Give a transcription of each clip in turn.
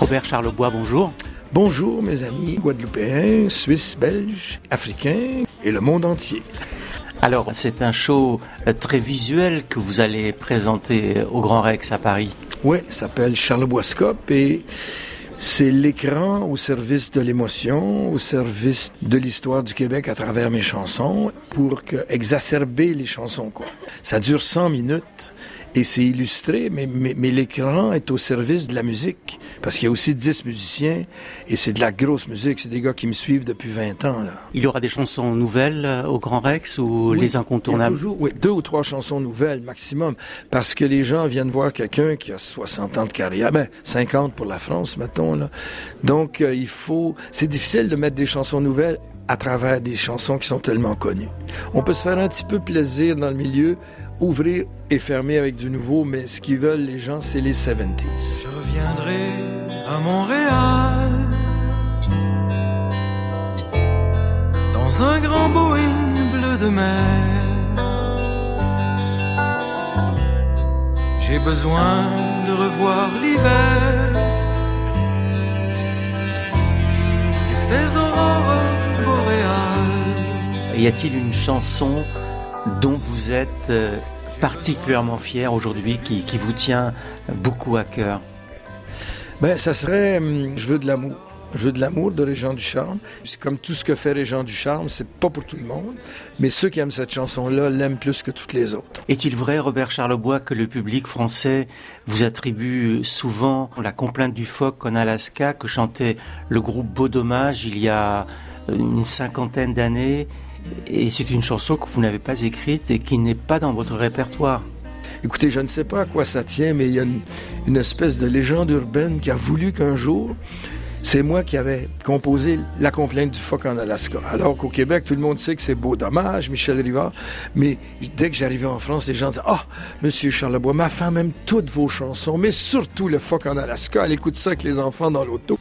Robert Charlebois, bonjour. Bonjour mes amis guadeloupéens, suisses, belges, africains et le monde entier. Alors, c'est un show euh, très visuel que vous allez présenter au Grand Rex à Paris. Oui, ça s'appelle Charleboiscope et c'est l'écran au service de l'émotion, au service de l'histoire du Québec à travers mes chansons pour que, exacerber les chansons, quoi. Ça dure 100 minutes et c'est illustré, mais, mais, l'écran est au service de la musique. Parce qu'il y a aussi 10 musiciens et c'est de la grosse musique. C'est des gars qui me suivent depuis 20 ans. Là. Il y aura des chansons nouvelles euh, au Grand Rex ou les incontournables? toujours, Oui, deux ou trois chansons nouvelles maximum. Parce que les gens viennent voir quelqu'un qui a 60 ans de carrière. Ben, 50 pour la France, mettons. Là. Donc, euh, il faut... C'est difficile de mettre des chansons nouvelles à travers des chansons qui sont tellement connues. On peut se faire un petit peu plaisir dans le milieu ouvrir et fermer avec du nouveau, mais ce qu'ils veulent les gens, c'est les 70s. Je reviendrai à Montréal dans un grand Boeing bleu de mer. J'ai besoin de revoir l'hiver et ses aurores boréales. Y a-t-il une chanson dont vous êtes euh, particulièrement fier aujourd'hui, qui, vous tient beaucoup à cœur ben, ça serait hum, Je veux de l'amour. Je veux de l'amour de Régent du Charme. C'est comme tout ce que fait Régent du Charme, c'est pas pour tout le monde, mais ceux qui aiment cette chanson-là l'aiment plus que toutes les autres. Est-il vrai, Robert Charlebois, que le public français vous attribue souvent la complainte du phoque en Alaska que chantait le groupe Beau Dommage il y a une cinquantaine d'années et c'est une chanson que vous n'avez pas écrite et qui n'est pas dans votre répertoire. Écoutez, je ne sais pas à quoi ça tient, mais il y a une, espèce de légende urbaine qui a voulu qu'un jour, c'est moi qui avais composé La complainte du phoque en Alaska. Alors qu'au Québec, tout le monde sait que c'est beau dommage, Michel Rivard. Mais dès que j'arrivais en France, les gens disaient Ah, monsieur Charlebois, ma femme aime toutes vos chansons, mais surtout le phoque en Alaska. Elle écoute ça avec les enfants dans l'auto.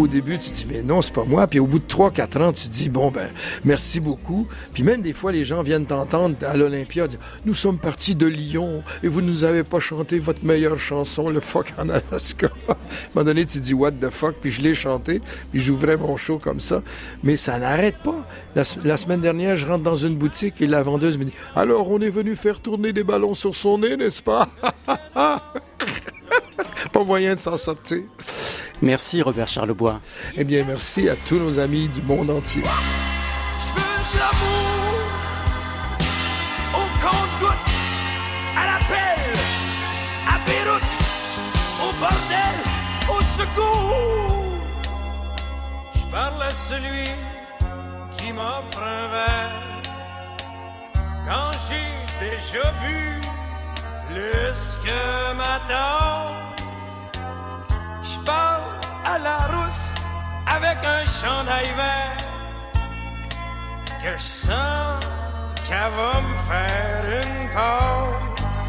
Au début, tu dis, mais non, c'est pas moi. Puis au bout de 3-4 ans, tu dis, bon, ben, merci beaucoup. Puis même des fois, les gens viennent t'entendre à l'Olympia dire, nous sommes partis de Lyon et vous nous avez pas chanté votre meilleure chanson, le fuck en Alaska. à un moment donné, tu dis, what the fuck, puis je l'ai chanté, puis j'ouvrais mon show comme ça. Mais ça n'arrête pas. La, semaine dernière, je rentre dans une boutique et la vendeuse me dit, alors on est venu faire tourner des ballons sur son nez, n'est-ce pas? pas moyen de s'en sortir. Merci Robert Charlebois. Eh bien, merci à tous nos amis du monde entier. Je veux de l'amour au compte-goutte, à l'appel, à Beyrouth, au bordel, au secours. Je parle à celui qui m'offre un verre quand j'ai déjà bu plus que ma tasse. Avec un chandail vert que je sens qu'elle va me faire une passe.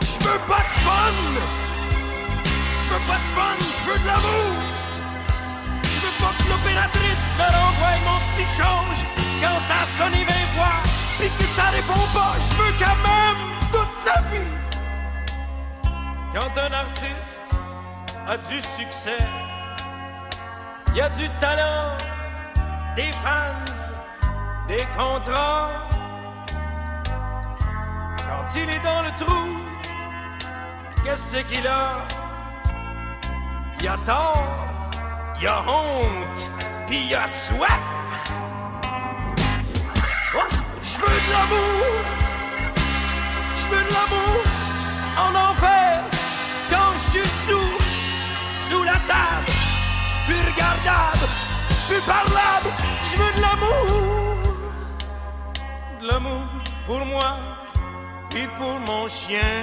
Je veux pas de fun, je veux pas de fun, je veux de l'amour. Je veux pas que l'opératrice me renvoie mon petit change quand ça sonne 20 fois et que ça répond pas. Je veux quand même toute sa vie. Quand un artiste a du succès, il y a du talent, des fans, des contrats. Quand il est dans le trou, qu'est-ce qu'il a? Il a tort, il a honte, puis il a soif. Oh, je veux de l'amour veux de l'amour en enfer quand je suis sous, sous la table, regardable, plus parlable. Je veux de l'amour, de l'amour pour moi et pour mon chien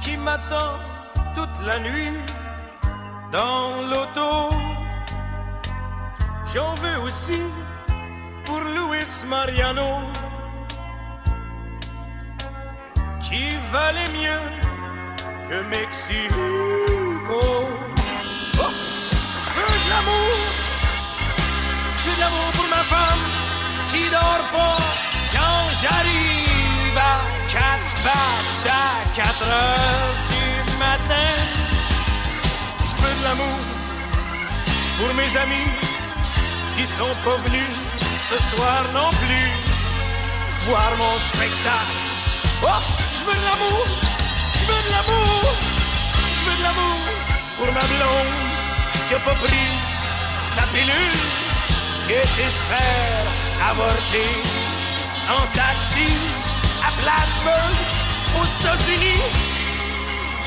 qui m'attend toute la nuit dans l'auto. J'en veux aussi pour Luis Mariano qui valait mieux que Mexico. L'amour pour ma femme qui dort pas quand j'arrive à quatre pattes à 4 heures du matin. Je veux de l'amour pour mes amis qui sont pas venus ce soir non plus voir mon spectacle. Oh, je veux de l'amour, je veux de l'amour, je veux de l'amour pour ma blonde qui a pas pris sa pilule et espère avorter en taxi à Plattsburgh aux États-Unis.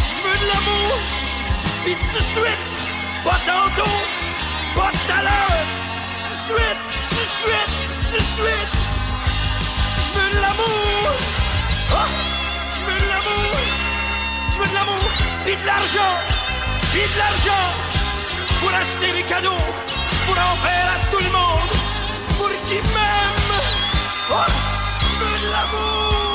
Je veux de l'amour, et tout suite, pas tantôt, pas tout à l'heure, tout de suite, tout de suite, tout suite. Je veux de l'amour, oh, je veux de l'amour, je veux de l'amour, et de l'argent, et de l'argent pour acheter des cadeaux, pour en faire à tout le monde, pour qui même, oh, l'amour.